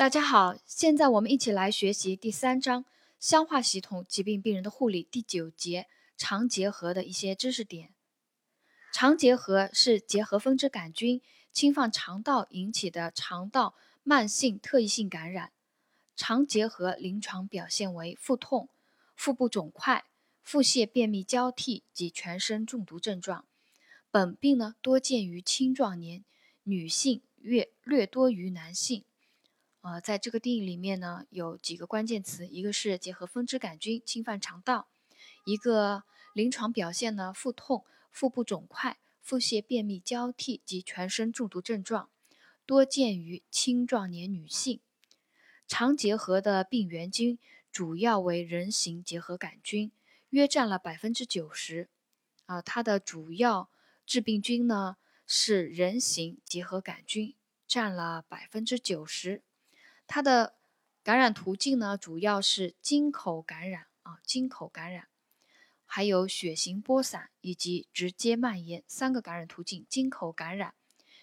大家好，现在我们一起来学习第三章消化系统疾病病人的护理第九节肠结核的一些知识点。肠结核是结核分支杆菌侵犯肠道引起的肠道慢性特异性感染。肠结核临床表现为腹痛、腹部肿块、腹泻、便秘交替及全身中毒症状。本病呢多见于青壮年女性，略略多于男性。呃，在这个定义里面呢，有几个关键词，一个是结核分支杆菌侵犯肠道，一个临床表现呢，腹痛、腹部肿块、腹泻、便秘交替及全身中毒症状，多见于青壮年女性。肠结核的病原菌主要为人形结核杆菌，约占了百分之九十。啊，它的主要致病菌呢是人形结核杆菌，占了百分之九十。它的感染途径呢，主要是经口感染啊，经口感染，还有血型播散以及直接蔓延三个感染途径：经口感染、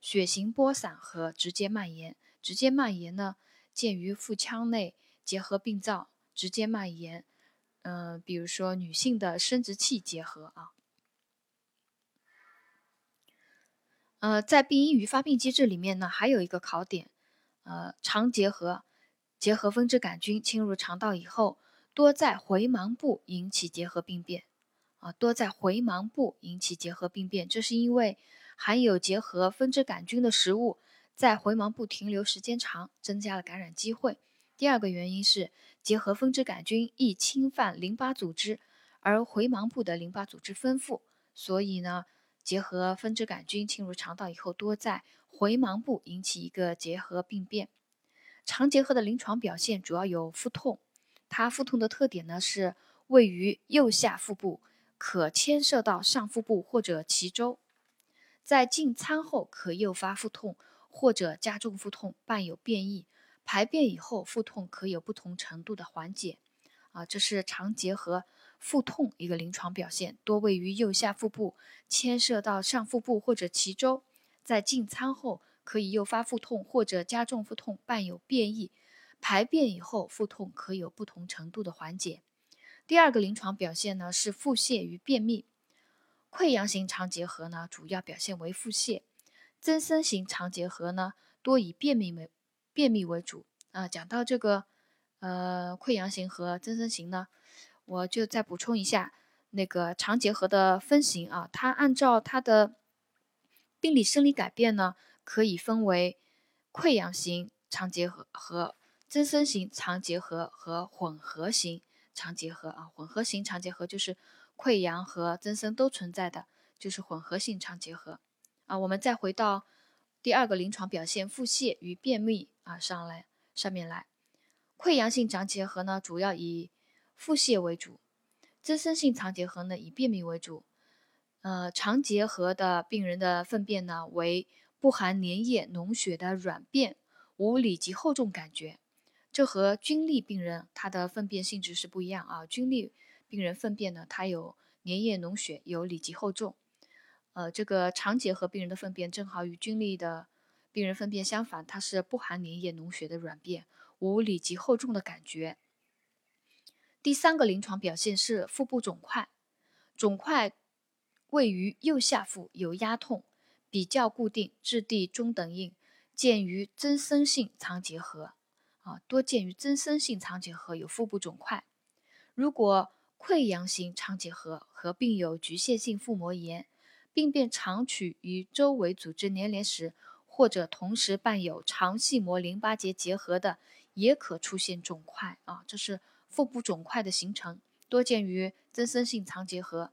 血型播散和直接蔓延。直接蔓延呢，见于腹腔内结核病灶；直接蔓延，嗯，比如说女性的生殖器结核啊。呃，在病因与发病机制里面呢，还有一个考点。呃，肠结核结核分支杆菌侵入肠道以后，多在回盲部引起结核病变。啊，多在回盲部引起结核病变，这是因为含有结核分支杆菌的食物在回盲部停留时间长，增加了感染机会。第二个原因是结核分支杆菌易侵犯淋巴组织，而回盲部的淋巴组织丰富，所以呢，结核分支杆菌侵入肠道以后，多在回盲部引起一个结核病变，肠结核的临床表现主要有腹痛，它腹痛的特点呢是位于右下腹部，可牵涉到上腹部或者脐周，在进餐后可诱发腹痛或者加重腹痛，伴有便意，排便以后腹痛可有不同程度的缓解。啊，这是肠结核腹痛一个临床表现，多位于右下腹部，牵涉到上腹部或者脐周。在进餐后可以诱发腹痛或者加重腹痛，伴有便意；排便以后腹痛可有不同程度的缓解。第二个临床表现呢是腹泻与便秘。溃疡型肠结核呢主要表现为腹泻，增生型肠结核呢多以便秘为便秘为主。啊，讲到这个呃溃疡型和增生型呢，我就再补充一下那个肠结核的分型啊，它按照它的。病理生理改变呢，可以分为溃疡型肠结核和增生型肠结核和混合型肠结核啊。混合型肠结核就是溃疡和增生都存在的，就是混合性肠结核啊。我们再回到第二个临床表现，腹泻与便秘啊，上来上面来。溃疡性肠结核呢，主要以腹泻为主；增生性肠结核呢，以便秘为主。呃，肠结核的病人的粪便呢，为不含粘液脓血的软便，无里及厚重感觉。这和菌痢病人他的粪便性质是不一样啊。菌痢病人粪便呢，它有粘液脓血，有里及厚重。呃，这个肠结核病人的粪便正好与菌痢的病人粪便相反，它是不含粘液脓血的软便，无里及厚重的感觉。第三个临床表现是腹部肿块，肿块。位于右下腹，有压痛，比较固定，质地中等硬，见于增生性肠结核，啊，多见于增生性肠结核有腹部肿块。如果溃疡型肠结核合并有局限性腹膜炎，病变常取于周围组织粘连时，或者同时伴有肠系膜淋巴结结核的，也可出现肿块，啊，这是腹部肿块的形成，多见于增生性肠结核。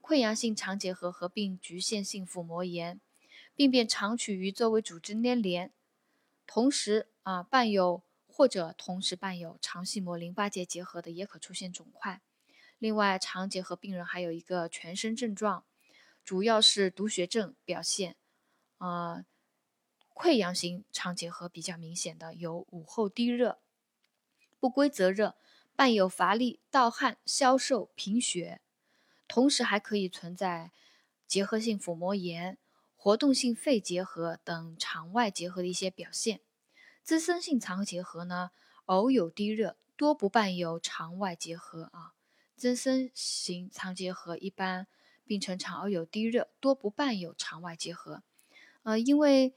溃疡性肠结核合并局限性腹膜炎，病变常取于周围组织粘连，同时啊伴有或者同时伴有肠系膜淋巴结结核的，也可出现肿块。另外，肠结核病人还有一个全身症状，主要是毒血症表现。啊，溃疡型肠结核比较明显的有午后低热、不规则热，伴有乏力、盗汗、消瘦、贫血。同时还可以存在结核性腹膜炎、活动性肺结核等肠外结核的一些表现。增生性肠结核呢，偶有低热，多不伴有肠外结核啊。增生型肠结核一般病程常偶有低热，多不伴有肠外结核。呃，因为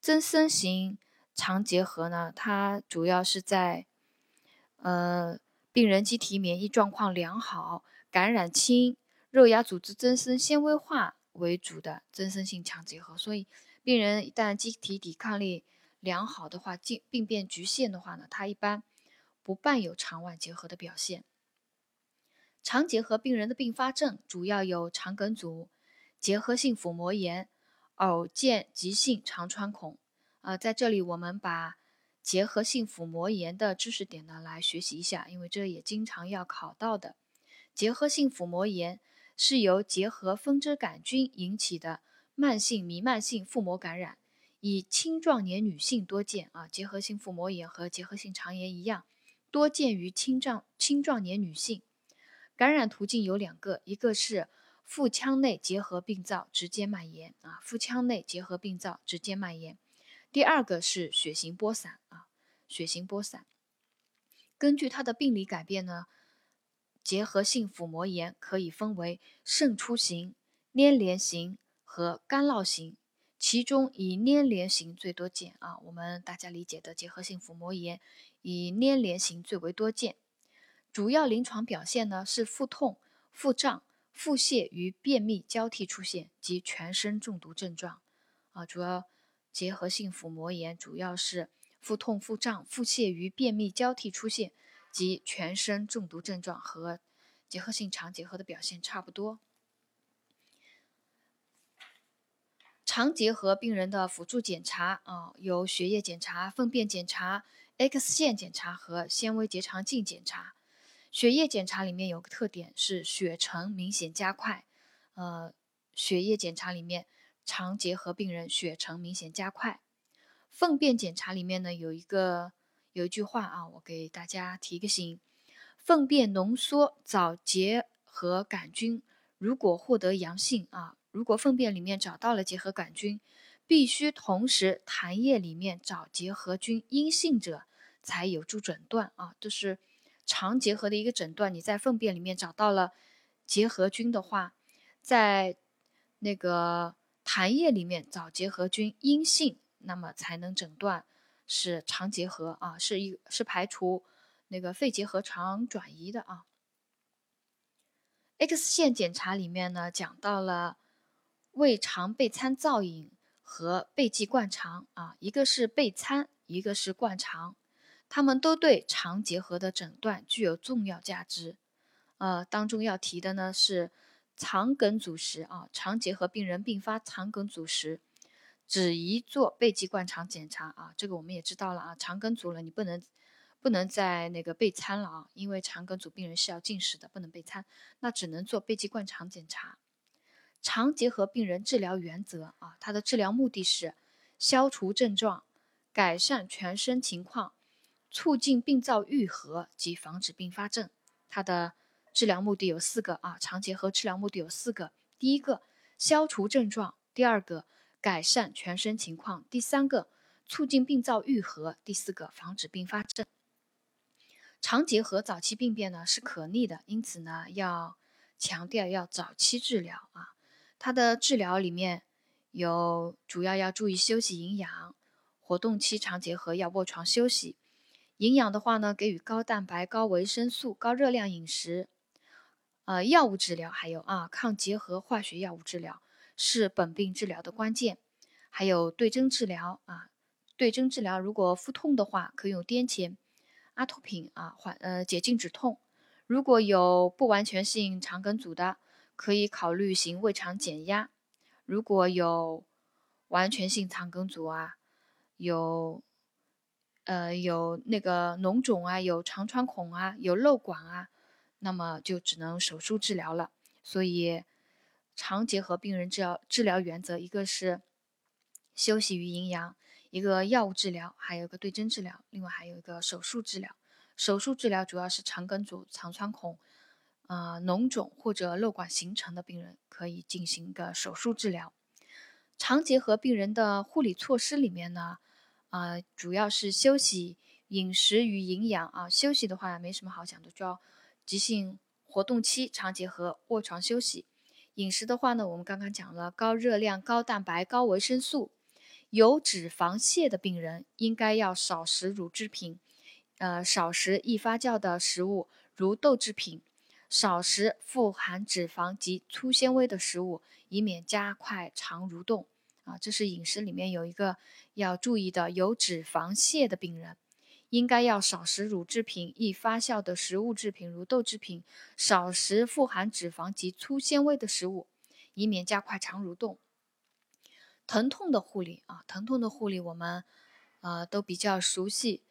增生型肠结核呢，它主要是在呃病人机体免疫状况良好、感染轻、肉芽组织增生纤维化为主的增生性肠结核，所以病人一旦机体抵抗力良好的话，病病变局限的话呢，它一般不伴有肠外结核的表现。肠结核病人的并发症主要有肠梗阻、结核性腹膜炎、偶见急性肠穿孔。呃，在这里我们把结核性腹膜炎的知识点呢来学习一下，因为这也经常要考到的。结核性腹膜炎是由结核分支杆菌引起的慢性弥漫性腹膜感染，以青壮年女性多见啊。结核性腹膜炎和结核性肠炎一样，多见于青壮青壮年女性。感染途径有两个，一个是腹腔内结核病灶直接蔓延啊，腹腔内结核病灶直接蔓延；第二个是血型播散啊，血型播散。根据它的病理改变呢，结核性腹膜炎可以分为渗出型、粘连型和干酪型，其中以粘连型最多见啊。我们大家理解的结核性腹膜炎以粘连型最为多见。主要临床表现呢是腹痛、腹胀、腹泻与便秘交替出现及全身中毒症状。啊，主要结核性腹膜炎主要是腹痛、腹胀、腹泻与便秘交替出现及全身中毒症状，和结核性肠结核的表现差不多。肠结核病人的辅助检查啊，有血液检查、粪便检查、X 线检查和纤维结肠镜检查。血液检查里面有个特点是血沉明显加快，呃，血液检查里面肠结核病人血沉明显加快。粪便检查里面呢有一个有一句话啊，我给大家提个醒：粪便浓缩早结核杆菌，如果获得阳性啊，如果粪便里面找到了结核杆菌，必须同时痰液里面找结核菌阴性者才有助诊断啊，这是。肠结核的一个诊断，你在粪便里面找到了结核菌的话，在那个痰液里面找结核菌阴性，那么才能诊断是肠结核啊，是一是排除那个肺结核肠转移的啊。X 线检查里面呢讲到了胃肠钡餐造影和钡剂灌肠啊，一个是钡餐，一个是灌肠。他们都对肠结核的诊断具有重要价值。呃，当中要提的呢是肠梗阻时啊，肠结核病人并发肠梗阻时，只宜做钡剂灌肠检查啊。这个我们也知道了啊，肠梗阻了，你不能不能再那个备餐了啊，因为肠梗阻病人是要进食的，不能备餐，那只能做钡剂灌肠检查。肠结核病人治疗原则啊，它的治疗目的是消除症状，改善全身情况。促进病灶愈合及防止并发症，它的治疗目的有四个啊。肠结核治疗目的有四个：第一个，消除症状；第二个，改善全身情况；第三个，促进病灶愈合；第四个，防止并发症。肠结核早期病变呢是可逆的，因此呢要强调要早期治疗啊。它的治疗里面有主要要注意休息营养，活动期肠结核要卧床休息。营养的话呢，给予高蛋白、高维生素、高热量饮食。呃，药物治疗还有啊，抗结核化学药物治疗是本病治疗的关键。还有对症治疗啊，对症治疗，如果腹痛的话，可以用癫痫、阿托品啊缓呃解痉止痛。如果有不完全性肠梗阻的，可以考虑行胃肠减压。如果有完全性肠梗阻啊，有。呃，有那个脓肿啊，有肠穿孔啊，有瘘管啊，那么就只能手术治疗了。所以，肠结核病人治疗治疗原则，一个是休息与营养，一个药物治疗，还有一个对症治疗，另外还有一个手术治疗。手术治疗主要是肠梗阻、肠穿孔、呃脓肿或者漏管形成的病人可以进行一个手术治疗。肠结核病人的护理措施里面呢？啊，主要是休息、饮食与营养啊。休息的话没什么好讲的，就要急性活动期常结合卧床休息。饮食的话呢，我们刚刚讲了高热量、高蛋白、高维生素。有脂肪泻的病人应该要少食乳制品，呃，少食易发酵的食物，如豆制品，少食富含脂肪及粗纤维的食物，以免加快肠蠕动。啊，这是饮食里面有一个要注意的。有脂肪泻的病人应该要少食乳制品、易发酵的食物制品，如豆制品，少食富含脂肪及粗纤维的食物，以免加快肠蠕动。疼痛的护理啊，疼痛的护理我们，呃，都比较熟悉。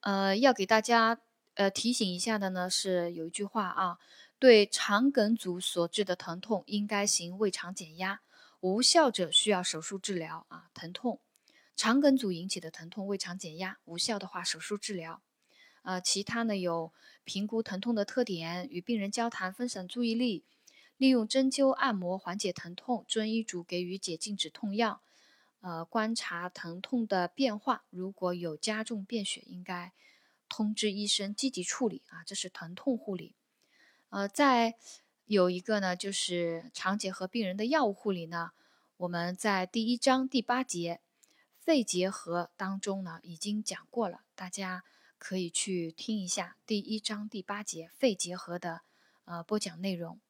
呃，要给大家呃提醒一下的呢，是有一句话啊，对肠梗阻所致的疼痛，应该行胃肠减压，无效者需要手术治疗啊。疼痛，肠梗阻引起的疼痛，胃肠减压，无效的话手术治疗。呃，其他呢有评估疼痛的特点，与病人交谈，分散注意力。利用针灸按摩缓解疼痛，遵医嘱给予解痉止痛药。呃，观察疼痛的变化，如果有加重便血，应该通知医生积极处理啊。这是疼痛护理。呃，再有一个呢，就是肠结核病人的药物护理呢。我们在第一章第八节肺结核当中呢已经讲过了，大家可以去听一下第一章第八节肺结核的呃播讲内容。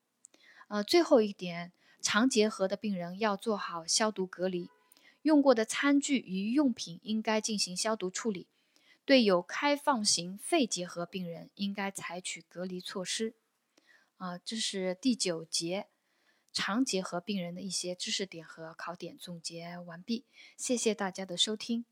呃，最后一点，肠结核的病人要做好消毒隔离，用过的餐具与用品应该进行消毒处理。对有开放型肺结核病人，应该采取隔离措施。啊，这是第九节常结合病人的一些知识点和考点总结完毕，谢谢大家的收听。